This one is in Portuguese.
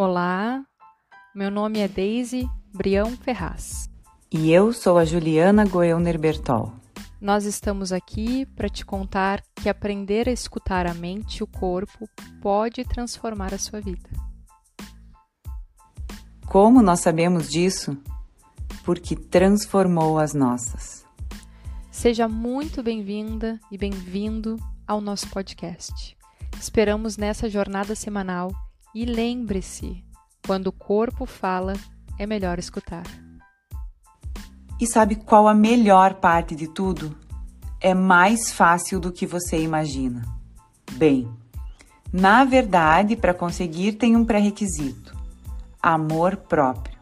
Olá, meu nome é Daisy Brião Ferraz. E eu sou a Juliana Goelner Bertol. Nós estamos aqui para te contar que aprender a escutar a mente e o corpo pode transformar a sua vida. Como nós sabemos disso? Porque transformou as nossas. Seja muito bem-vinda e bem-vindo ao nosso podcast. Esperamos nessa jornada semanal e lembre-se: quando o corpo fala, é melhor escutar. E sabe qual a melhor parte de tudo? É mais fácil do que você imagina. Bem, na verdade, para conseguir tem um pré-requisito: amor próprio.